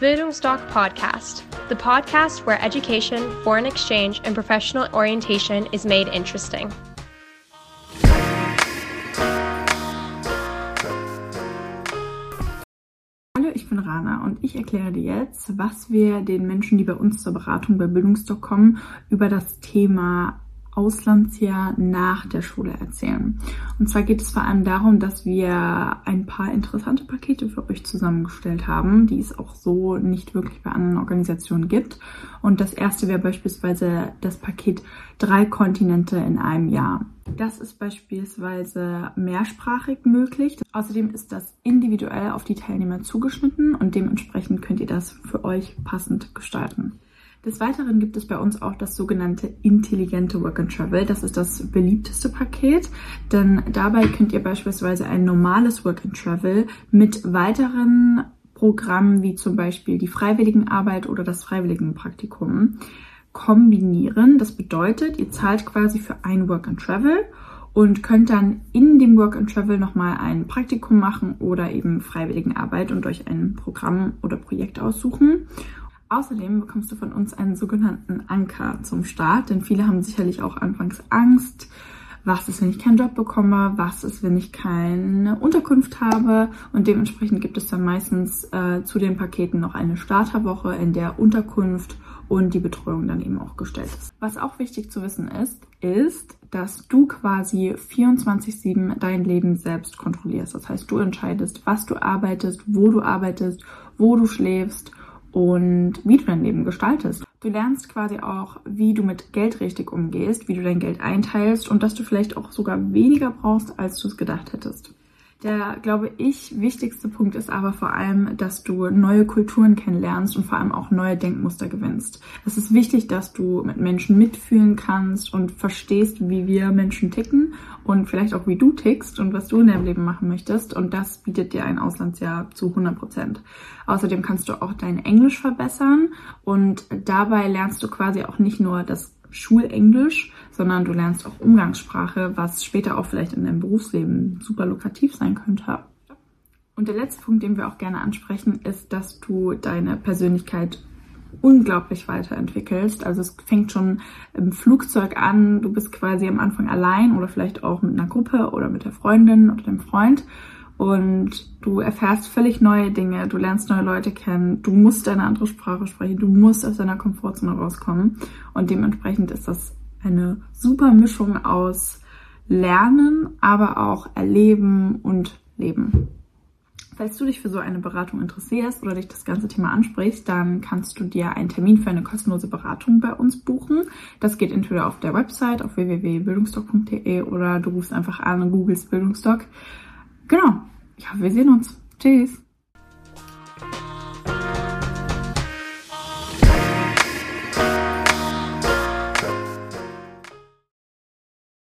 Bildungsdoc Podcast, the podcast where education, foreign exchange, and professional orientation is made interesting. Hallo, ich bin Rana und ich erkläre dir jetzt, was wir den Menschen, die bei uns zur Beratung bei Bildungsdoc kommen, über das Thema Auslandsjahr nach der Schule erzählen. Und zwar geht es vor allem darum, dass wir ein paar interessante Pakete für euch zusammengestellt haben, die es auch so nicht wirklich bei anderen Organisationen gibt. Und das erste wäre beispielsweise das Paket drei Kontinente in einem Jahr. Das ist beispielsweise mehrsprachig möglich. Außerdem ist das individuell auf die Teilnehmer zugeschnitten und dementsprechend könnt ihr das für euch passend gestalten. Des Weiteren gibt es bei uns auch das sogenannte intelligente Work and Travel. Das ist das beliebteste Paket, denn dabei könnt ihr beispielsweise ein normales Work and Travel mit weiteren Programmen wie zum Beispiel die Freiwilligenarbeit oder das Freiwilligenpraktikum kombinieren. Das bedeutet, ihr zahlt quasi für ein Work and Travel und könnt dann in dem Work and Travel nochmal ein Praktikum machen oder eben Freiwilligenarbeit und euch ein Programm oder Projekt aussuchen. Außerdem bekommst du von uns einen sogenannten Anker zum Start, denn viele haben sicherlich auch anfangs Angst. Was ist, wenn ich keinen Job bekomme? Was ist, wenn ich keine Unterkunft habe? Und dementsprechend gibt es dann meistens äh, zu den Paketen noch eine Starterwoche, in der Unterkunft und die Betreuung dann eben auch gestellt ist. Was auch wichtig zu wissen ist, ist, dass du quasi 24-7 dein Leben selbst kontrollierst. Das heißt, du entscheidest, was du arbeitest, wo du arbeitest, wo du schläfst und wie du dein Leben gestaltest. Du lernst quasi auch, wie du mit Geld richtig umgehst, wie du dein Geld einteilst und dass du vielleicht auch sogar weniger brauchst, als du es gedacht hättest. Der, glaube ich, wichtigste Punkt ist aber vor allem, dass du neue Kulturen kennenlernst und vor allem auch neue Denkmuster gewinnst. Es ist wichtig, dass du mit Menschen mitfühlen kannst und verstehst, wie wir Menschen ticken und vielleicht auch, wie du tickst und was du in deinem Leben machen möchtest. Und das bietet dir ein Auslandsjahr zu 100 Prozent. Außerdem kannst du auch dein Englisch verbessern und dabei lernst du quasi auch nicht nur das Schulenglisch, sondern du lernst auch Umgangssprache, was später auch vielleicht in deinem Berufsleben super lukrativ sein könnte. Und der letzte Punkt, den wir auch gerne ansprechen, ist, dass du deine Persönlichkeit unglaublich weiterentwickelst. Also es fängt schon im Flugzeug an, du bist quasi am Anfang allein oder vielleicht auch mit einer Gruppe oder mit der Freundin oder dem Freund und du erfährst völlig neue Dinge, du lernst neue Leute kennen, du musst eine andere Sprache sprechen, du musst aus deiner Komfortzone rauskommen und dementsprechend ist das eine super Mischung aus Lernen, aber auch Erleben und Leben. Falls du dich für so eine Beratung interessierst oder dich das ganze Thema ansprichst, dann kannst du dir einen Termin für eine kostenlose Beratung bei uns buchen. Das geht entweder auf der Website auf www.bildungsdoc.de oder du rufst einfach an und googelst Bildungsdoc. Genau. Ja, wir sehen uns. Tschüss.